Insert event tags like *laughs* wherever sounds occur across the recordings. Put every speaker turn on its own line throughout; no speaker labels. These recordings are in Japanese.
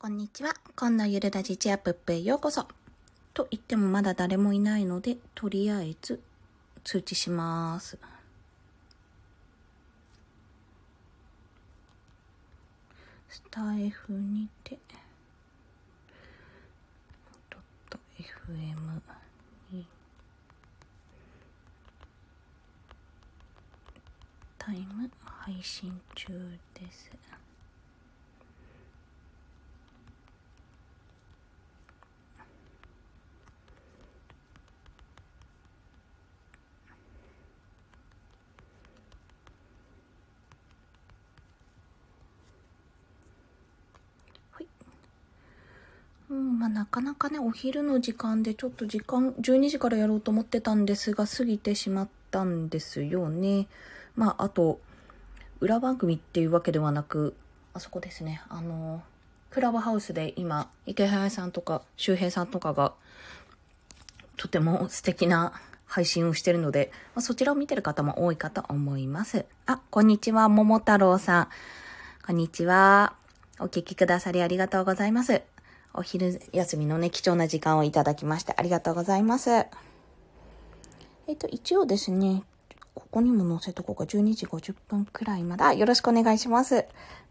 こんにちは。こんなゆるラジチアップップへようこそ。と言ってもまだ誰もいないので、とりあえず通知します。スタイフにて、ドット FM に、タイム配信中です。うん、まあなかなかね、お昼の時間でちょっと時間、12時からやろうと思ってたんですが、過ぎてしまったんですよね。まあ、あと、裏番組っていうわけではなく、あそこですね、あの、クラブハウスで今、池早さんとか周平さんとかが、とても素敵な配信をしてるので、まあ、そちらを見てる方も多いかと思います。あ、こんにちは、桃太郎さん。こんにちは。お聞きくださりありがとうございます。お昼休みのね、貴重な時間をいただきましてありがとうございます。えっ、と、一応ですね、ここにも載せとこうか、12時50分くらいまで、あよろしくお願いします。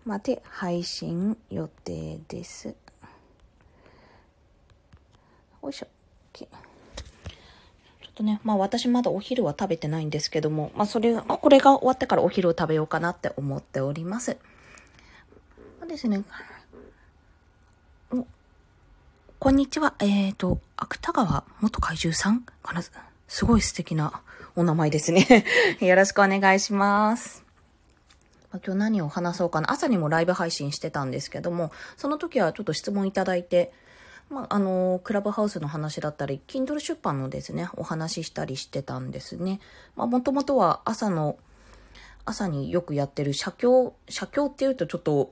まで、配信予定です。よいしょ。ちょっとね、まあ私まだお昼は食べてないんですけども、まあそれが、これが終わってからお昼を食べようかなって思っております。まあですね、こんにちは。えっ、ー、と、芥川元怪獣さんかな？すごい素敵なお名前ですね。*laughs* よろしくお願いします。今日何を話そうかな？朝にもライブ配信してたんですけども、その時はちょっと質問いただいて、まあ、あの、クラブハウスの話だったり、Kindle 出版のですね、お話ししたりしてたんですね。まあ、もともとは朝の、朝によくやってる写経、写経っていうとちょっと、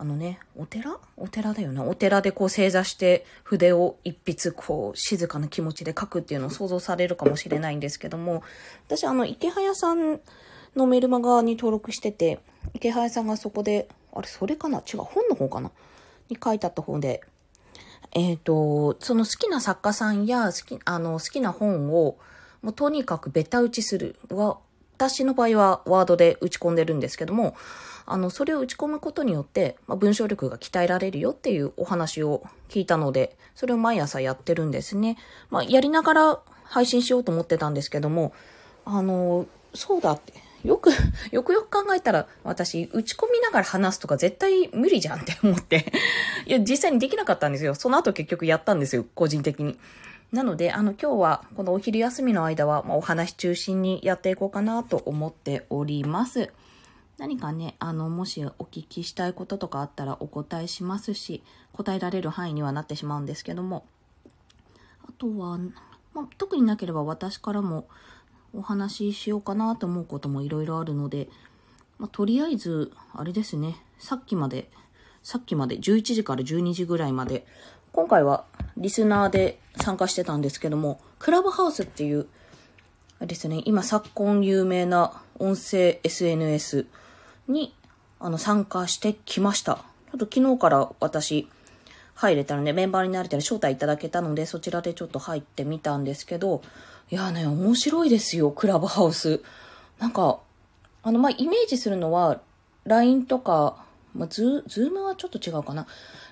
あのね、お寺？お寺だよな。お寺でこう正座して筆を一筆こう静かな気持ちで書くっていうのを想像されるかもしれないんですけども、私あの池早さんのメルマガに登録してて、池早さんがそこで、あれそれかな？違う、本の方かな？に書いてあった方で、えっ、ー、と、その好きな作家さんや好き、あの好きな本をもうとにかくベタ打ちする、私の場合はワードで打ち込んでるんですけども、あの、それを打ち込むことによって、まあ、文章力が鍛えられるよっていうお話を聞いたので、それを毎朝やってるんですね。まあ、やりながら配信しようと思ってたんですけども、あの、そうだって。よく、*laughs* よくよく考えたら、私、打ち込みながら話すとか絶対無理じゃんって思って。*laughs* いや、実際にできなかったんですよ。その後結局やったんですよ。個人的に。なので、あの、今日は、このお昼休みの間は、まあ、お話中心にやっていこうかなと思っております。何かね、あの、もしお聞きしたいこととかあったらお答えしますし、答えられる範囲にはなってしまうんですけども、あとは、まあ、特になければ私からもお話ししようかなと思うこともいろいろあるので、まあ、とりあえず、あれですね、さっきまで、さっきまで11時から12時ぐらいまで、今回はリスナーで参加してたんですけども、クラブハウスっていう、ですね、今昨今有名な音声 SNS にあの参加してきました。ちょっと昨日から私入れたので、メンバーになれたら招待いただけたので、そちらでちょっと入ってみたんですけど、いやね、面白いですよ、クラブハウス。なんか、あの、まあ、イメージするのは、LINE とか、まあ、ズ Zoom はちょっと違うかな。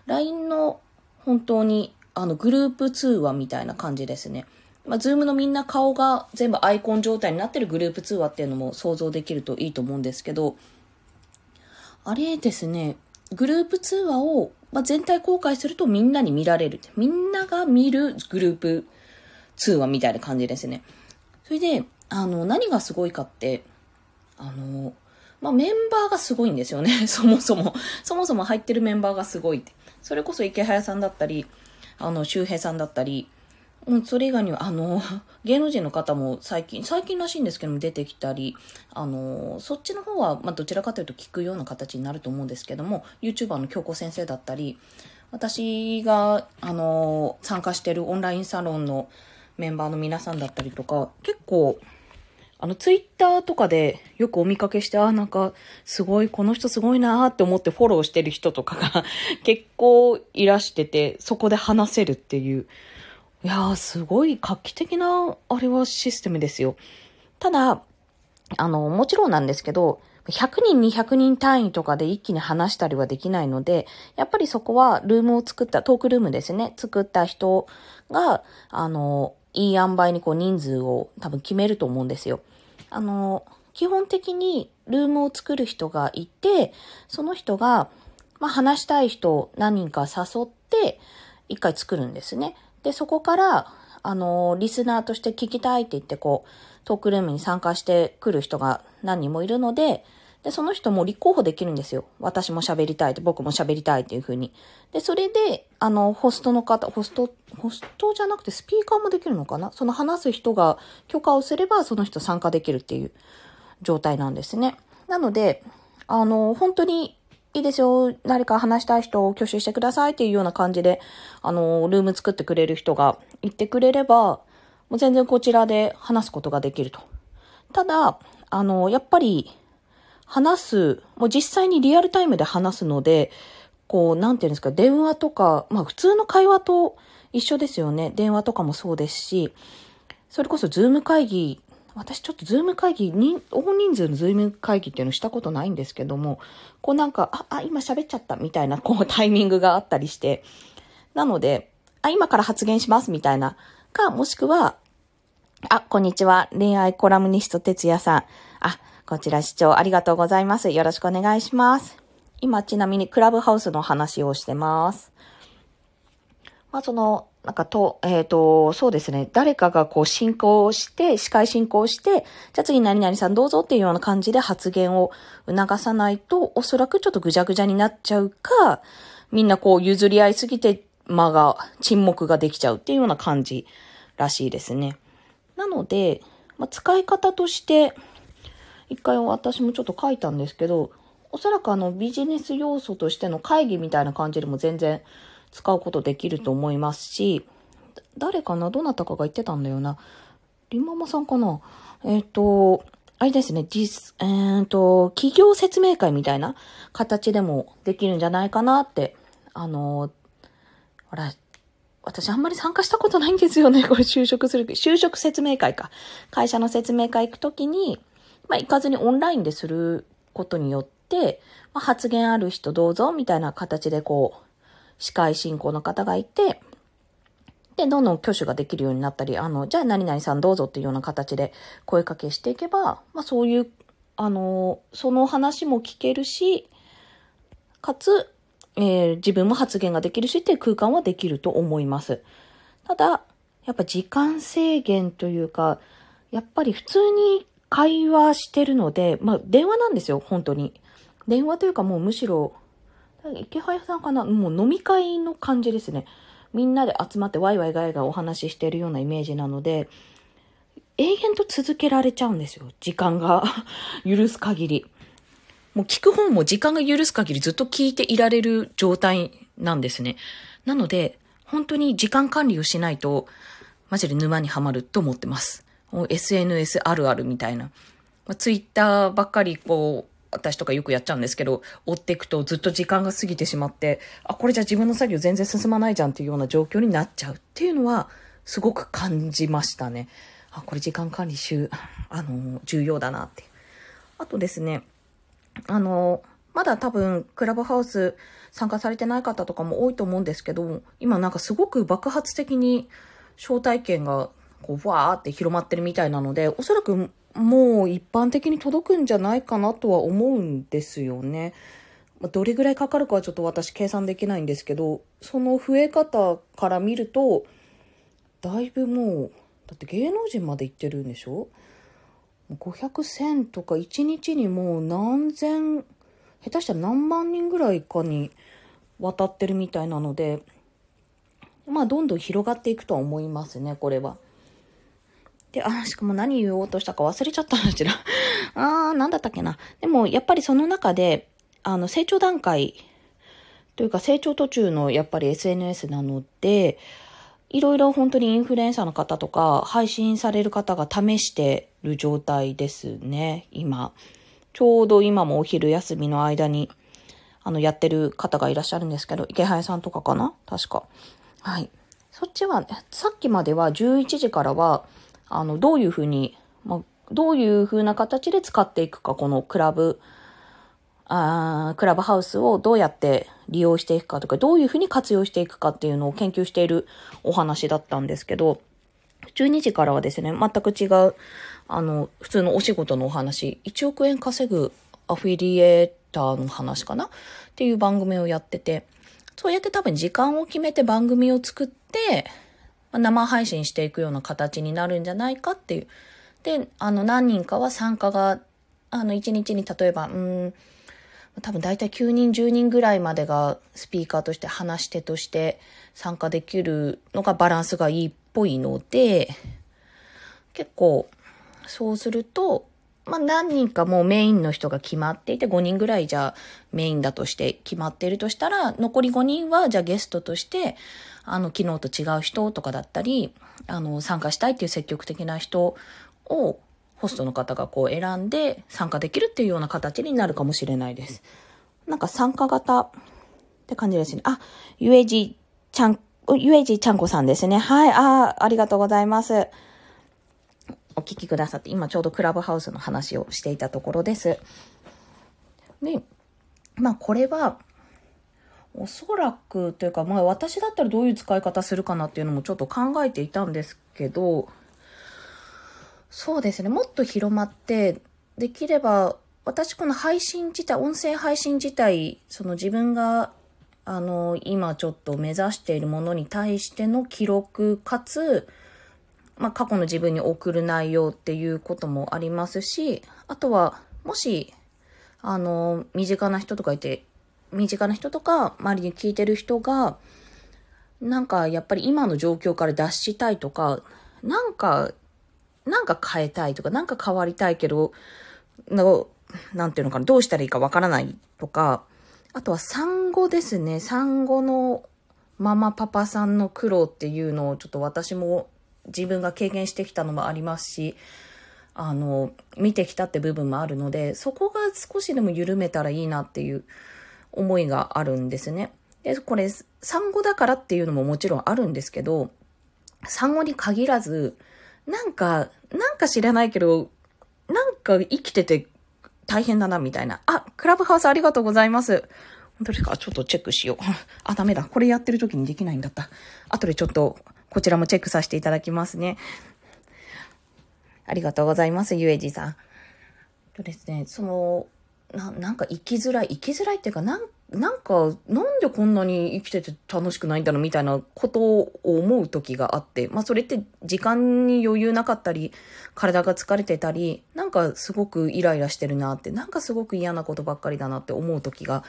LINE の本当に、あの、グループ通話みたいな感じですね。まあ、 Zoom のみんな顔が全部アイコン状態になってるグループ通話っていうのも想像できるといいと思うんですけど、あれですね、グループ通話を、まあ、全体公開するとみんなに見られる。みんなが見るグループ通話みたいな感じですね。それで、あの、何がすごいかって、あの、まあ、メンバーがすごいんですよね。*laughs* そもそも。そもそも入ってるメンバーがすごいって。それこそ池早さんだったり、あの、周平さんだったり、う、それ以外には、あの、芸能人の方も最近、最近らしいんですけども出てきたり、あの、そっちの方は、まあ、どちらかというと聞くような形になると思うんですけども、YouTuber の京子先生だったり、私が、あの、参加してるオンラインサロンのメンバーの皆さんだったりとか、結構、あの、ツイッターとかでよくお見かけして、あ、なんか、すごい、この人すごいなって思ってフォローしてる人とかが結構いらしてて、そこで話せるっていう。いやー、すごい画期的な、あれはシステムですよ。ただ、あの、もちろんなんですけど、100人、200人単位とかで一気に話したりはできないので、やっぱりそこはルームを作った、トークルームですね、作った人が、あの、いい塩梅にこう人数を多分決めると思うんですよ。あの、基本的にルームを作る人がいて、その人が、まあ、話したい人を何人か誘って、一回作るんですね。で、そこから、あの、リスナーとして聞きたいって言って、こう、トークルームに参加してくる人が何人もいるので、で、その人も立候補できるんですよ。私も喋りたいって、僕も喋りたいっていう風に。で、それで、あの、ホストの方、ホスト、ホストじゃなくてスピーカーもできるのかな？その話す人が許可をすれば、その人参加できるっていう状態なんですね。なので、あの、本当にいいですよ。誰か話したい人を挙手してくださいっていうような感じで、あの、ルーム作ってくれる人が言ってくれれば、もう全然こちらで話すことができると。ただ、あの、やっぱり、話す、もう実際にリアルタイムで話すので、こう、なんていうんですか、電話とか、まあ普通の会話と一緒ですよね。電話とかもそうですし、それこそ Zoom 会議、私ちょっと Zoom 会議、に大人数の Zoom 会議っていうのしたことないんですけども、こうなんか、あ、あ、今喋っちゃったみたいな、こうタイミングがあったりして、なので、あ、今から発言しますみたいな、か、もしくは、あ、こんにちは。恋愛コラムニスト哲也さん。あ、こちら視聴ありがとうございます。よろしくお願いします。今ちなみにクラブハウスの話をしてます。まあその、なんかと、えっ、ー、と、そうですね。誰かがこう進行して、司会進行して、じゃあ次何々さんどうぞっていうような感じで発言を促さないと、おそらくちょっとぐじゃぐじゃになっちゃうか、みんなこう譲り合いすぎて間が、沈黙ができちゃうっていうような感じらしいですね。なので、まあ、使い方として、一回私もちょっと書いたんですけど、おそらくあのビジネス要素としての会議みたいな感じでも全然使うことできると思いますし、誰かな？どなたかが言ってたんだよな。リンママさんかな？えっ、ー、と、あれですね、実、えっ、ー、と、企業説明会みたいな形でもできるんじゃないかなって、あの、ほら、私あんまり参加したことないんですよね。*laughs* これ就職する。就職説明会か。会社の説明会行くときに、まあ、行かずにオンラインですることによって、まあ、発言ある人どうぞ、みたいな形でこう、司会進行の方がいて、で、どんどん挙手ができるようになったり、あの、じゃあ何々さんどうぞっていうような形で声かけしていけば、まあそういう、あの、その話も聞けるし、かつ、えー、自分も発言ができるしっていう空間はできると思います。ただ、やっぱ時間制限というか、やっぱり普通に会話してるので、まあ、電話なんですよ、本当に。電話というかもうむしろ、池早さんかな？もう飲み会の感じですね。みんなで集まってワイワイガイガイお話ししてるようなイメージなので、永遠と続けられちゃうんですよ。時間が *laughs* 許す限り。もう聞く方も時間が許す限りずっと聞いていられる状態なんですね。なので、本当に時間管理をしないと、マジで沼にはまると思ってます。SNS あるあるみたいな。まあ、ツイッターばっかりこう、私とかよくやっちゃうんですけど、追っていくとずっと時間が過ぎてしまって、あ、これじゃ自分の作業全然進まないじゃんっていうような状況になっちゃうっていうのは、すごく感じましたね。あ、これ時間管理週、あの、重要だなって。あとですね、あの、まだ多分、クラブハウス参加されてない方とかも多いと思うんですけど、今なんかすごく爆発的に招待券がこう、わーって広まってるみたいなので、おそらくもう一般的に届くんじゃないかなとは思うんですよね。どれぐらいかかるかはちょっと私計算できないんですけど、その増え方から見ると、だいぶもう、だって芸能人まで行ってるんでしょ ?500,000 とか1日にもう何千、下手したら何万人ぐらいかに渡ってるみたいなので、まあどんどん広がっていくとは思いますね、これは。で、あ、しかも何言おうとしたか忘れちゃったな、ちら。*laughs* あー、なんだったっけな。でも、やっぱりその中で、あの、成長段階というか成長途中のやっぱり SNS なので、いろいろ本当にインフルエンサーの方とか、配信される方が試してる状態ですね、今。ちょうど今もお昼休みの間に、あの、やってる方がいらっしゃるんですけど、池早さんとかかな？確か。はい。そっちは、さっきまでは11時からは、あの、どういうふうに、まあ、どういうふうな形で使っていくか、このクラブ、あクラブハウスをどうやって利用していくかとか、どういうふうに活用していくかっていうのを研究しているお話だったんですけど、12時からはですね、全く違う、あの、普通のお仕事のお話、1億円稼ぐアフィリエーターの話かな？っていう番組をやってて、そうやって多分時間を決めて番組を作って、生配信していくような形になるんじゃないかっていう。で、あの、何人かは参加が、あの、1日に例えば、うん、多分大体9人10人ぐらいまでがスピーカーとして話し手として参加できるのがバランスがいいっぽいので、結構そうすると、まあ何人かもうメインの人が決まっていて5人ぐらいじゃあメインだとして決まっているとしたら残り5人はじゃあゲストとしてあの昨日と違う人とかだったりあの参加したいっていう積極的な人をホストの方がこう選んで参加できるっていうような形になるかもしれないです。なんか参加型って感じですね。あ、ゆえじちゃん、ゆえじちゃんこさんですね。はい、あありがとうございます。お聞きくださって、今ちょうどクラブハウスの話をしていたところです。で、まあこれは、おそらくというか、まあ私だったらどういう使い方するかなっていうのもちょっと考えていたんですけど、そうですね。もっと広まって、できれば、私この配信自体、音声配信自体、その自分が、あの、今ちょっと目指しているものに対しての記録かつ、まあ、過去の自分に送る内容っていうこともありますし、あとは、もし、あの、身近な人とかいて、身近な人とか、周りに聞いてる人が、なんかやっぱり今の状況から脱したいとか、なんかなんか変えたいとか、なんか変わりたいけど、の、なんていうのかな、どうしたらいいかわからないとか、あとは産後ですね、産後のママパパさんの苦労っていうのをちょっと私も自分が経験してきたのもありますし、あの、見てきたって部分もあるので、そこが少しでも緩めたらいいなっていう思いがあるんですね。で、これ、産後だからっていうのももちろんあるんですけど、産後に限らず、なんか、なんか知らないけど、なんか生きてて大変だな、みたいな。あ、クラブハウスありがとうございます。本当ですか？ちょっとチェックしよう。*laughs* あ、ダメだ。これやってる時にできないんだった。後でちょっと、こちらもチェックさせていただきますね。ありがとうございます、ゆえじさん。とですね、その、な、なんか生きづらい、生きづらいっていうか、なんなんか、なんでこんなに生きてて楽しくないんだろうみたいなことを思う時があって、まあそれって時間に余裕なかったり、体が疲れてたり、なんかすごくイライラしてるなって、なんかすごく嫌なことばっかりだなって思う時が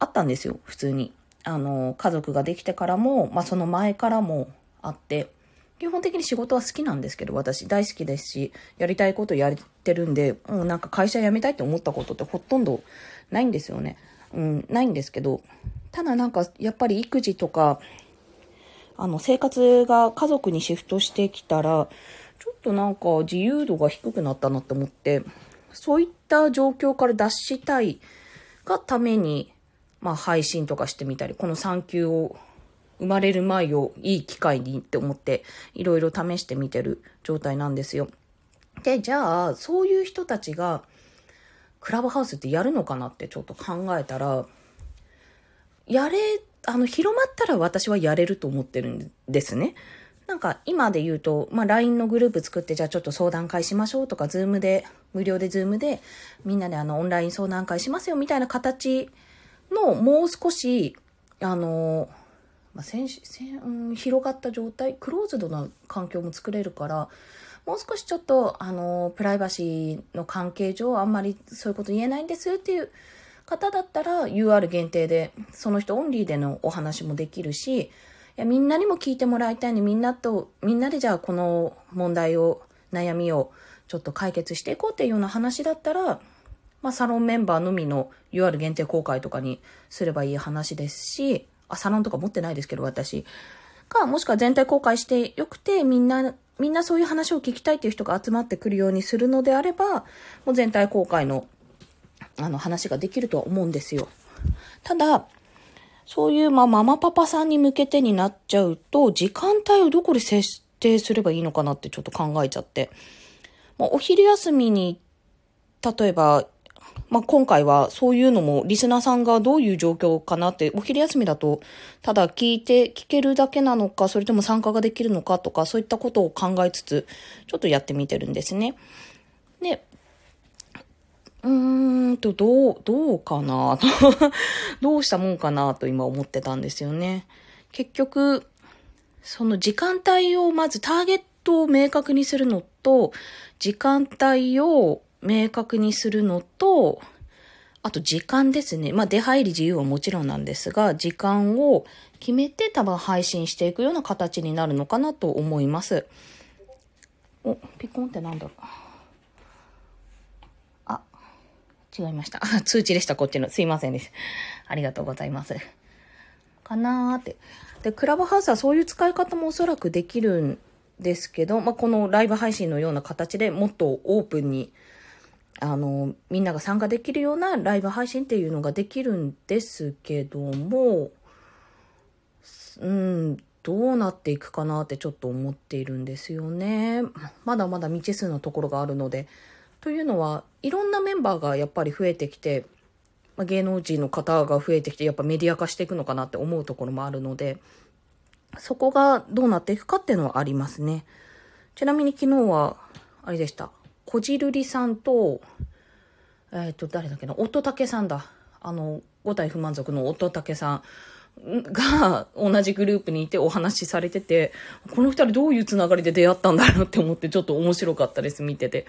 あったんですよ、普通に。あの、家族ができてからも、まあその前からもあって、基本的に仕事は好きなんですけど、私大好きですし、やりたいことやってるんで、もうなんか会社辞めたいって思ったことってほとんどないんですよね。うん、ないんですけど、ただなんかやっぱり育児とか、あの生活が家族にシフトしてきたら、ちょっとなんか自由度が低くなったなって思って、そういった状況から脱したいがために、まあ配信とかしてみたり、この産休を生まれる前をいい機会にって思って、いろいろ試してみてる状態なんですよ。で、じゃあ、そういう人たちが、クラブハウスってやるのかなってちょっと考えたら、やれ、あの、広まったら私はやれると思ってるんですね。なんか今で言うと、まあ LINE のグループ作ってじゃあちょっと相談会しましょうとか、ズームで、無料で Zoom でみんなであのオンライン相談会しますよみたいな形のもう少し、あの、まあ、先先、うん、広がった状態、クローズドな環境も作れるから、もう少しちょっと、あの、プライバシーの関係上、あんまりそういうこと言えないんですっていう方だったら、UR 限定で、その人オンリーでのお話もできるし、いやみんなにも聞いてもらいたいのに、みんなと、みんなでじゃあこの問題を、悩みをちょっと解決していこうっていうような話だったら、まあ、サロンメンバーのみの UR 限定公開とかにすればいい話ですし、あ、サロンとか持ってないですけど、私。か、もしくは全体公開してよくて、みんな、みんなそういう話を聞きたいっていう人が集まってくるようにするのであれば、もう全体公開の、あの、話ができるとは思うんですよ。ただ、そういう、まあ、ママパパさんに向けてになっちゃうと、時間帯をどこで設定すればいいのかなってちょっと考えちゃって。まあ、お昼休みに、例えば、まあ、今回はそういうのもリスナーさんがどういう状況かなって、お昼休みだと、ただ聞いて、聞けるだけなのか、それとも参加ができるのかとか、そういったことを考えつつ、ちょっとやってみてるんですね。で、うーんと、どう、どうかなと *laughs* どうしたもんかなと今思ってたんですよね。結局、その時間帯をまずターゲットを明確にするのと、時間帯を明確にするのと、あと時間ですね。まあ出入り自由はもちろんなんですが、時間を決めて多分配信していくような形になるのかなと思います。お、ピコンってなんだろう。あ違いました。通知でした、こっちの。すいませんです。ありがとうございます。かなーって。で、クラブハウスはそういう使い方もおそらくできるんですけど、まあ、このライブ配信のような形でもっとオープンに、あの、みんなが参加できるようなライブ配信っていうのができるんですけども、うん、どうなっていくかなってちょっと思っているんですよね。まだまだ未知数のところがあるので、というのは、いろんなメンバーがやっぱり増えてきて、ま、芸能人の方が増えてきて、やっぱメディア化していくのかなって思うところもあるので、そこがどうなっていくかっていうのはありますね。ちなみに昨日は、あれでした。こじるりさんと、えっ、ー、と、誰だっけな、乙武さんだ。あの、五体不満足の乙武さんが同じグループにいてお話しされてて、この二人どういうつながりで出会ったんだろうって思ってちょっと面白かったです、見てて。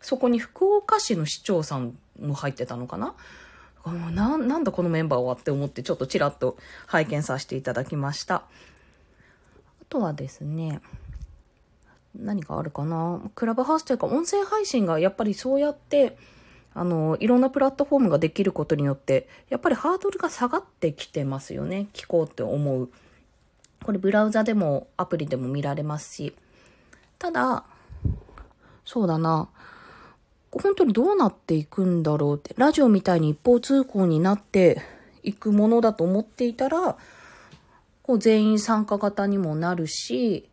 そこに福岡市の市長さんも入ってたのかな？ななんだこのメンバーはって思ってちょっとちらっと拝見させていただきました。あとはですね、何かあるかな？クラブハウスというか音声配信がやっぱりそうやってあの、いろんなプラットフォームができることによって、やっぱりハードルが下がってきてますよね。聞こうって思う。これブラウザでもアプリでも見られますし。ただ、そうだな。本当にどうなっていくんだろうって、ラジオみたいに一方通行になっていくものだと思っていたら、こう全員参加型にもなるし、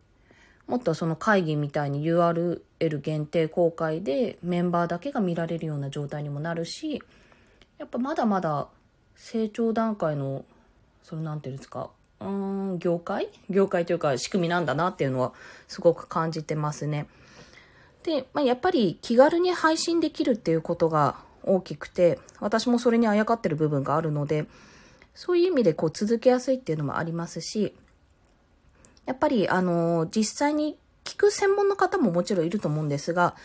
もっとその会議みたいに URL 限定公開でメンバーだけが見られるような状態にもなるし、やっぱまだまだ成長段階の、そのなんていうんですか、うん、業界？業界というか仕組みなんだなっていうのはすごく感じてますね。で、まあ、やっぱり気軽に配信できるっていうことが大きくて、私もそれにあやかってる部分があるので、そういう意味でこう続けやすいっていうのもありますし、やっぱりあの、実際に聞く専門の方ももちろんいると思うんですが、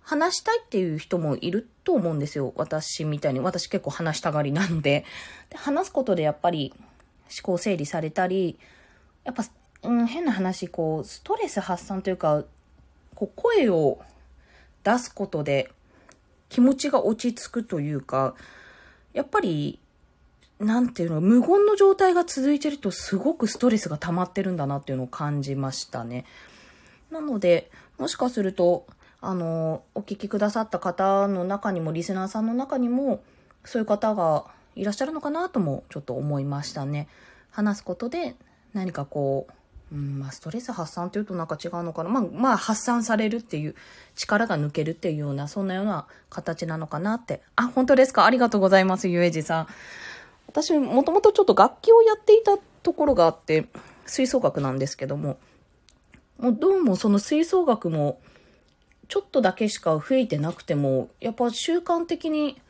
話したいっていう人もいると思うんですよ。私みたいに。私結構話したがりなので。で話すことでやっぱり思考整理されたり、やっぱ、うん、変な話、こう、ストレス発散というか、こう声を出すことで気持ちが落ち着くというか、やっぱり、なんていうの、無言の状態が続いてるとすごくストレスが溜まってるんだなっていうのを感じましたね。なので、もしかすると、あの、お聞きくださった方の中にも、リスナーさんの中にも、そういう方がいらっしゃるのかなともちょっと思いましたね。話すことで何かこう、うん、まあ、ストレス発散というとなんか違うのかな。まあ、まあ、発散されるっていう、力が抜けるっていうような、そんなような形なのかなって。あ、本当ですか？ありがとうございます、ゆえじさん。私、もともとちょっと楽器をやっていたところがあって、吹奏楽なんですけども、もうどうもその吹奏楽も、ちょっとだけしか吹いてなくても、やっぱ習慣的に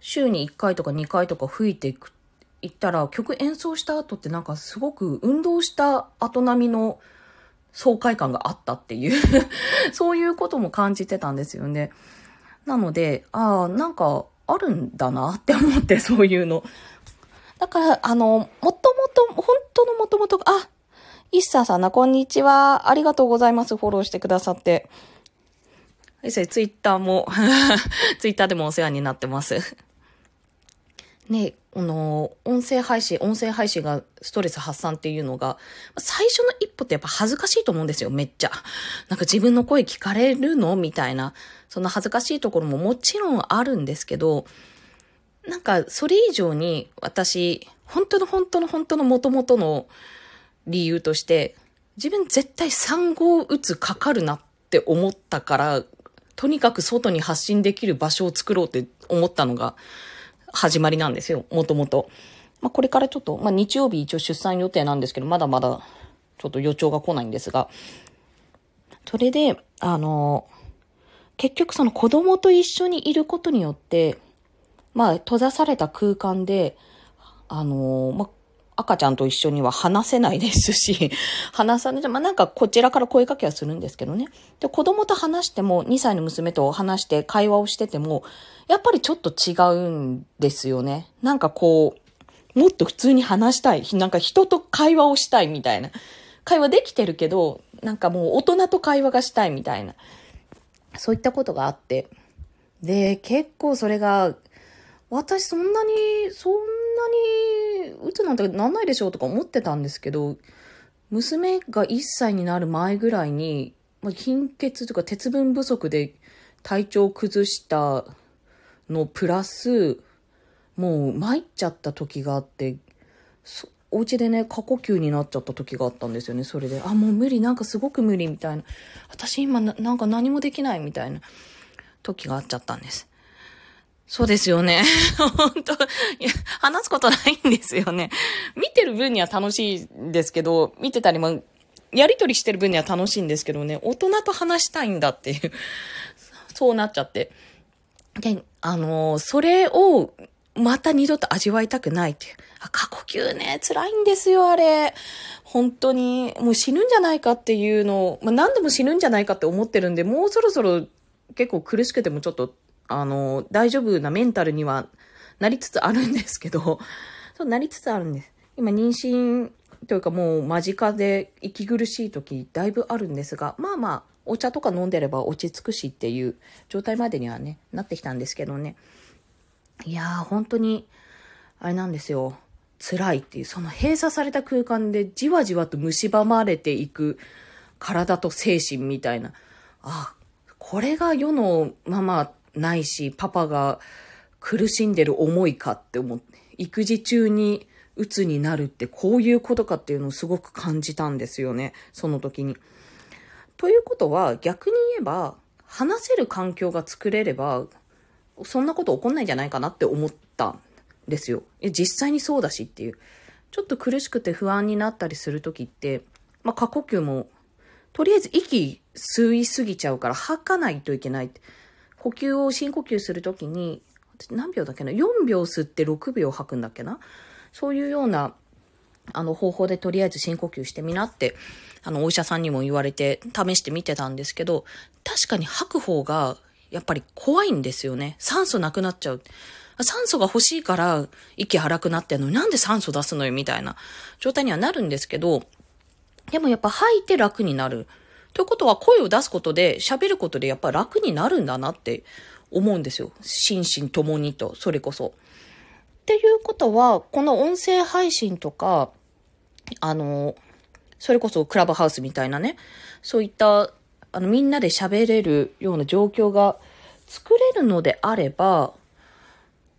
週に1回とか2回とか吹いていく行ったら曲演奏した後ってなんかすごく運動した後並みの爽快感があったっていう *laughs* そういうことも感じてたんですよね。なので、ああ、なんかあるんだなって思ってそういうの。だから、あの、もともと、本当のもともと、あ、イッサーさんな、こんにちは。ありがとうございます。フォローしてくださって。ツイッターも *laughs* ツイッターでもお世話になってますね、あの、音声配信、音声配信がストレス発散っていうのが、最初の一歩ってやっぱ恥ずかしいと思うんですよ、めっちゃ。なんか自分の声聞かれるの？みたいな。そんな恥ずかしいところももちろんあるんですけど、なんかそれ以上に私、本当の本当の本当の元々の理由として、自分絶対産後打つかかるなって思ったから、とにかく外に発信できる場所を作ろうって思ったのが始まりなんですよ、もともと。まあ、これからちょっと、まあ、日曜日一応出産予定なんですけど、まだまだちょっと予兆が来ないんですが、それで、あの、結局その子供と一緒にいることによって、まあ、閉ざされた空間で、あの、まあ、赤ちゃんと一緒には話せないですし、*laughs* 話さない、まあ、なんかこちらから声かけはするんですけどね。で、子供と話しても、2歳の娘と話して会話をしてても、やっぱりちょっと違うんですよね。なんかこう、もっと普通に話したい。なんか人と会話をしたいみたいな。会話できてるけど、なんかもう大人と会話がしたいみたいな。そういったことがあって。で、結構それが、私そんなに、そんなに、うつなんてなんないでしょうとか思ってたんですけど、娘が1歳になる前ぐらいに、まあ、貧血とか鉄分不足で体調を崩したのプラス、もう参っちゃった時があって、お家でね、過呼吸になっちゃった時があったんですよね、それで。あ、もう無理、なんかすごく無理みたいな。私今ななんか何もできないみたいな時があっちゃったんです。そうですよね。*laughs* 本当いや、話すことないんですよね。見てる分には楽しいんですけど、見てたりも、やりとりしてる分には楽しいんですけどね、大人と話したいんだっていう、*laughs* そうなっちゃって。で、あの、それを、また二度と味わいたくないっていう。あ、過呼吸ね、辛いんですよ、あれ。本当に、もう死ぬんじゃないかっていうのを、まあ、何度も死ぬんじゃないかって思ってるんで、もうそろそろ結構苦しくてもちょっとあの、大丈夫なメンタルにはなりつつあるんですけど、*laughs* そうなりつつあるんです。今、妊娠というかもう間近で息苦しい時だいぶあるんですが、まあまあ、お茶とか飲んでれば落ち着くしっていう状態までにはね、なってきたんですけどね。いやー、本当に、あれなんですよ。辛いっていう、その閉鎖された空間でじわじわと蝕まれていく体と精神みたいな。あ、これが世のママないし、パパが苦しんでる思いかって思って、育児中に鬱になるってこういうことかっていうのをすごく感じたんですよね、その時に。ということは逆に言えば、話せる環境が作れれば、そんなこと起こんないんじゃないかなって思ったんですよ。実際にそうだしっていう。ちょっと苦しくて不安になったりする時って、まあ、過呼吸も、とりあえず息吸いすぎちゃうから吐かないといけないって。呼吸を深呼吸するときに、何秒だっけな ?4 秒吸って6秒吐くんだっけな？そういうような、あの方法でとりあえず深呼吸してみなって、あのお医者さんにも言われて試してみてたんですけど、確かに吐く方がやっぱり怖いんですよね。酸素なくなっちゃう。酸素が欲しいから息荒くなってんのになんで酸素出すのよ？みたいな状態にはなるんですけど、でもやっぱ吐いて楽になる。ということは声を出すことで、喋ることでやっぱ楽になるんだなって思うんですよ。心身ともにと、それこそ。っていうことは、この音声配信とか、あの、それこそクラブハウスみたいなね、そういった、あの、みんなで喋れるような状況が作れるのであれば、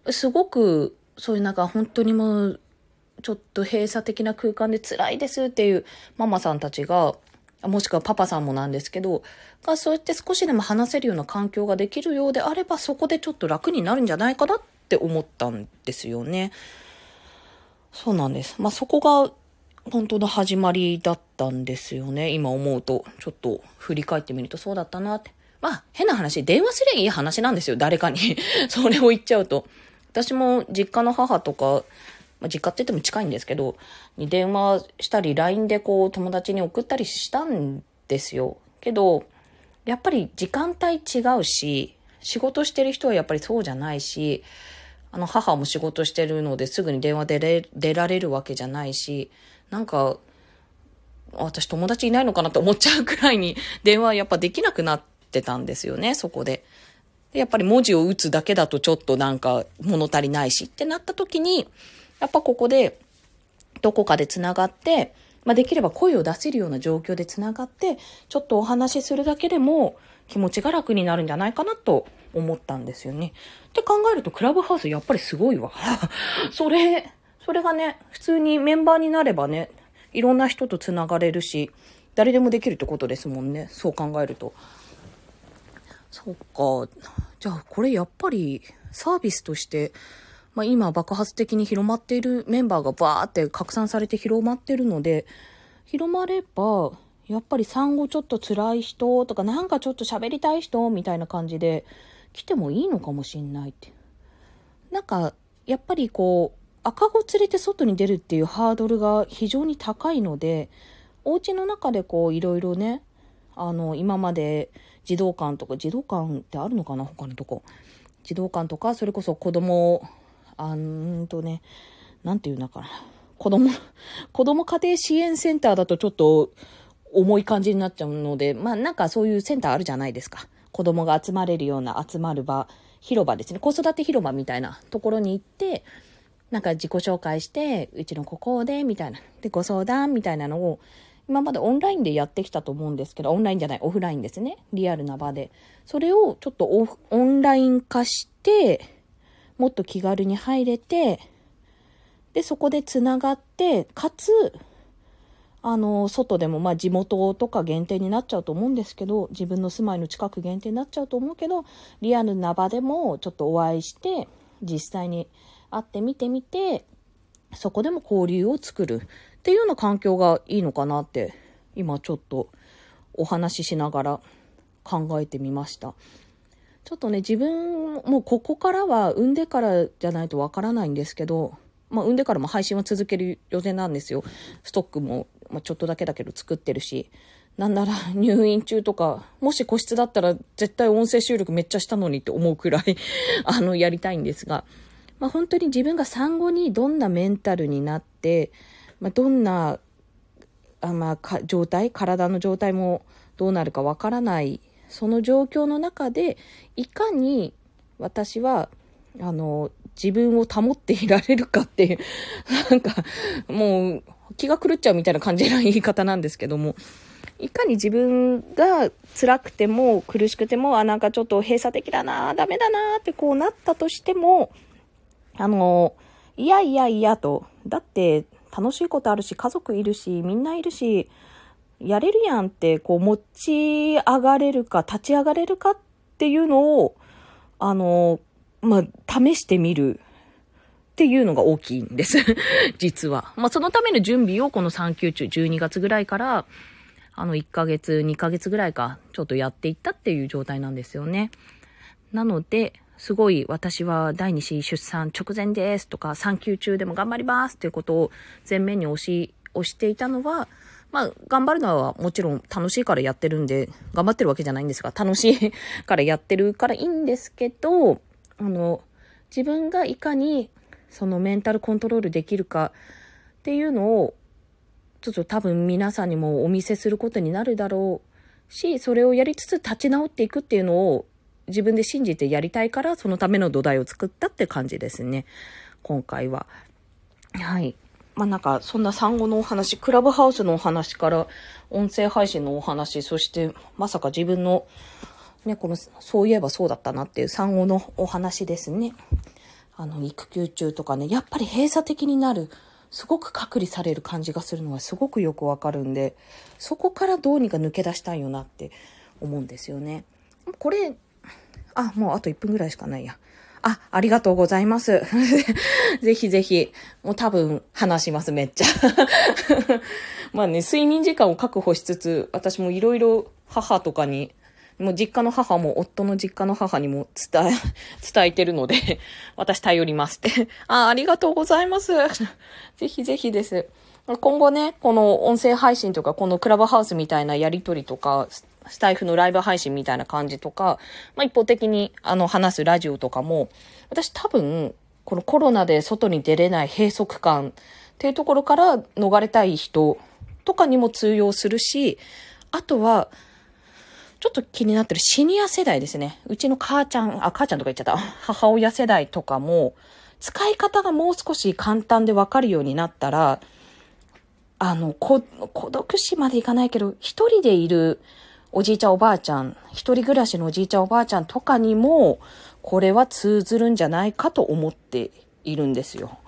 すごく、そういうなんか本当にもう、ちょっと閉鎖的な空間で辛いですっていうママさんたちが、もしくはパパさんもなんですけど、がそうやって少しでも話せるような環境ができるようであれば、そこでちょっと楽になるんじゃないかなって思ったんですよね。そうなんです。まあ、そこが本当の始まりだったんですよね。今思うと、ちょっと振り返ってみるとそうだったなって。まあ、変な話、電話すりゃいい話なんですよ、誰かに。*laughs* それを言っちゃうと。私も実家の母とか、まあ、実家って言っても近いんですけど、に電話したり、LINE でこう友達に送ったりしたんですよ。けど、やっぱり時間帯違うし、仕事してる人はやっぱりそうじゃないし、あの母も仕事してるのですぐに電話出れ出られるわけじゃないし、なんか、私友達いないのかなと思っちゃうくらいに *laughs* 電話やっぱできなくなってたんですよね、そこで。で、やっぱり文字を打つだけだとちょっとなんか物足りないしってなった時に、やっぱここでどこかで繋がって、まあ、できれば声を出せるような状況で繋がって、ちょっとお話しするだけでも気持ちが楽になるんじゃないかなと思ったんですよね。って考えると、クラブハウスやっぱりすごいわ。*laughs* それ、それがね、普通にメンバーになればね、いろんな人と繋がれるし、誰でもできるってことですもんね。そう考えると。そっか。じゃあ、これやっぱりサービスとして、まあ、今爆発的に広まっているメンバーがバーって拡散されて広まってるので、広まれば、やっぱり産後ちょっと辛い人とか、なんかちょっと喋りたい人みたいな感じで来てもいいのかもしんないって。なんか、やっぱりこう、赤子連れて外に出るっていうハードルが非常に高いので、お家の中でこういろいろね、あの、今まで児童館とか、児童館ってあるのかな他のとこ。児童館とか、それこそ子供、あんとね、なんて言うのかな。子供、*laughs* 子供家庭支援センターだとちょっと重い感じになっちゃうので、まあなんかそういうセンターあるじゃないですか。子供が集まれるような集まる場、広場ですね。子育て広場みたいなところに行って、なんか自己紹介して、うちのここで、みたいな。で、ご相談みたいなのを、今までオンラインでやってきたと思うんですけど、オンラインじゃない、オフラインですね。リアルな場で。それをちょっとオンライン化して、もっと気軽に入れて、で、そこでつながって、かつ、あの、外でも、まあ地元とか限定になっちゃうと思うんですけど、自分の住まいの近く限定になっちゃうと思うけど、リアルな場でもちょっとお会いして、実際に会ってみてみて、そこでも交流を作るっていうような環境がいいのかなって、今ちょっとお話ししながら考えてみました。ちょっとね、自分もここからは産んでからじゃないとわからないんですけど、まあ、産んでからも配信は続ける予定なんですよ。ストックも、まあ、ちょっとだけだけど作ってるし。なんなら *laughs* 入院中とか、もし個室だったら絶対音声収録めっちゃしたのにって思うくらい *laughs* あの、やりたいんですが、まあ、本当に自分が産後にどんなメンタルになって、まあ、どんなあ、まあ、状態体の状態もどうなるかわからないその状況の中でいかに私はあの自分を保っていられるかっていう *laughs* なんかもう気が狂っちゃうみたいな感じの言い方なんですけどもいかに自分が辛くても苦しくてもあなんかちょっと閉鎖的だなダメだなってこうなったとしてもあの、いやいやいやと、だって楽しいことあるし、家族いるし、みんないるし、やれるやんって、こう、持ち上がれるか、立ち上がれるかっていうのを、あの、まあ、試してみるっていうのが大きいんです。*laughs* 実は。まあ、そのための準備をこの産休中、12月ぐらいから、あの、1ヶ月、2ヶ月ぐらいか、ちょっとやっていったっていう状態なんですよね。なので、すごい私は第二子出産直前ですとか産休中でも頑張りますっていうことを前面に押し、押していたのは、まあ、頑張るのはもちろん楽しいからやってるんで、頑張ってるわけじゃないんですが、楽しいからやってるからいいんですけど、あの、自分がいかにそのメンタルコントロールできるかっていうのを、ちょっと多分皆さんにもお見せすることになるだろうし、それをやりつつ立ち直っていくっていうのを自分で信じてやりたいから、そのための土台を作ったって感じですね。今回は。はい。まあなんか、そんな産後のお話、クラブハウスのお話から、音声配信のお話、そして、まさか自分の、ね、この、そういえばそうだったなっていう産後のお話ですね。あの、育休中とかね、やっぱり閉鎖的になる、すごく隔離される感じがするのはすごくよくわかるんで、そこからどうにか抜け出したいよなって思うんですよね。これ、あ、もうあと1分ぐらいしかないや。あ、ありがとうございます。*laughs* ぜひぜひ、もう多分話します、めっちゃ。*laughs* まあね、睡眠時間を確保しつつ、私もいろいろ母とかに、もう実家の母も夫の実家の母にも伝え、*laughs* 伝えてるので、私頼りますって。あ、ありがとうございます。ぜひぜひです。今後ね、この音声配信とか、このクラブハウスみたいなやりとりとか、スタイフのライブ配信みたいな感じとか、まあ、一方的にあの話すラジオとかも、私多分、このコロナで外に出れない閉塞感っていうところから逃れたい人とかにも通用するし、あとは、ちょっと気になってるシニア世代ですね。うちの母ちゃん、あ、母ちゃんとか言っちゃった。母親世代とかも、使い方がもう少し簡単でわかるようになったら、あの、孤独死までいかないけど、一人でいるおじいちゃんおばあちゃん、一人暮らしのおじいちゃんおばあちゃんとかにも、これは通ずるんじゃないかと思っているんですよ。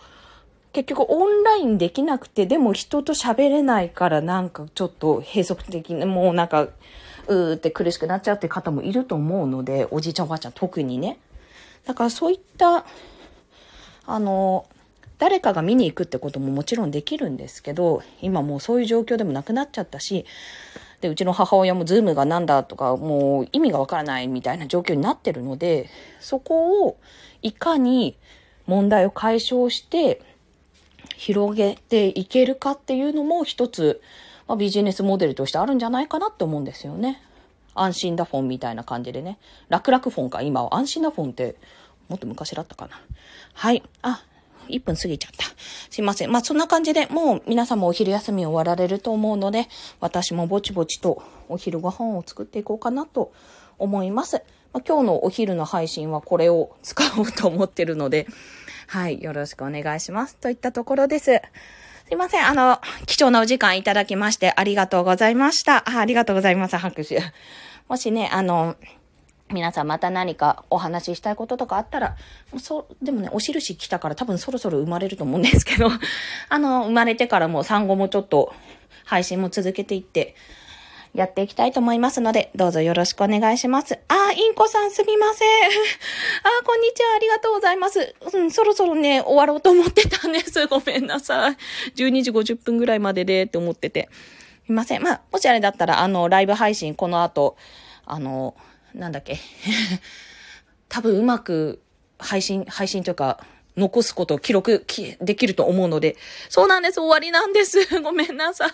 結局オンラインできなくて、でも人と喋れないからなんかちょっと閉塞的に、もうなんか、うーって苦しくなっちゃうって方もいると思うので、おじいちゃんおばあちゃん特にね。だからそういった、あの、誰かが見に行くってことももちろんできるんですけど、今もうそういう状況でもなくなっちゃったし、で、うちの母親もズームがなんだとか、もう意味がわからないみたいな状況になってるので、そこをいかに問題を解消して広げていけるかっていうのも一つ、まあ、ビジネスモデルとしてあるんじゃないかなって思うんですよね。安心だフォンみたいな感じでね。楽々フォンか、今は安心だフォンってもっと昔だったかな。はい。あ、1分過ぎちゃった。すいません。まあ、そんな感じで、もう皆さんもお昼休み終わられると思うので、私もぼちぼちとお昼ご飯を作っていこうかなと思います。まあ、今日のお昼の配信はこれを使おうと思ってるので、はい、よろしくお願いします。といったところです。すいません。あの、貴重なお時間いただきましてありがとうございました。あありがとうございます。拍手。もしね、あの、皆さんまた何かお話ししたいこととかあったら、そう、でもね、お印来たから多分そろそろ生まれると思うんですけど、*laughs* あの、生まれてからも産後もちょっと配信も続けていって、やっていきたいと思いますので、どうぞよろしくお願いします。あ、インコさんすみません。*laughs* あ、こんにちは。ありがとうございます。うん、そろそろね、終わろうと思ってたんです。*laughs* ごめんなさい。12時50分ぐらいまででって思ってて。すいません。まあ、もしあれだったら、あの、ライブ配信この後、あの、なんだっけ。*laughs* 多分うまく配信、配信というか、残すことを記録できると思うので、そうなんです、終わりなんです。*laughs* ごめんなさい。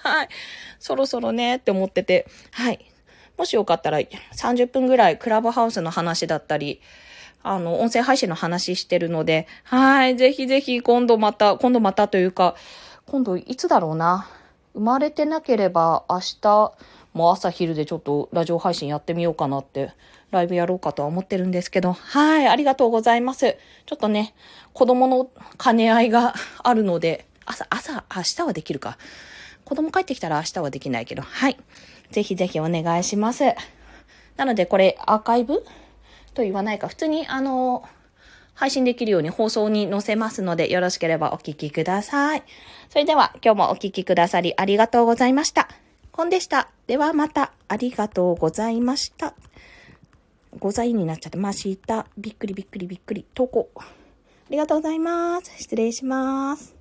そろそろねって思ってて、はい。もしよかったら30分ぐらいクラブハウスの話だったり、あの、音声配信の話してるので、はい、ぜひぜひ今度また、今度またというか、今度いつだろうな。生まれてなければ明日もう朝昼でちょっとラジオ配信やってみようかなってライブやろうかとは思ってるんですけど、はい、ありがとうございます。ちょっとね、子供の兼ね合いがあるので、朝、朝、明日はできるか。子供帰ってきたら明日はできないけど、はい。ぜひぜひお願いします。なので、これ、アーカイブ？と言わないか、普通に、あの、配信できるように放送に載せますので、よろしければお聞きください。それでは、今日もお聞きくださりありがとうございました。本でした。ではまた、ありがとうございました。ございになっちゃってました。びっくりびっくりびっくり。投稿。ありがとうございます。失礼します。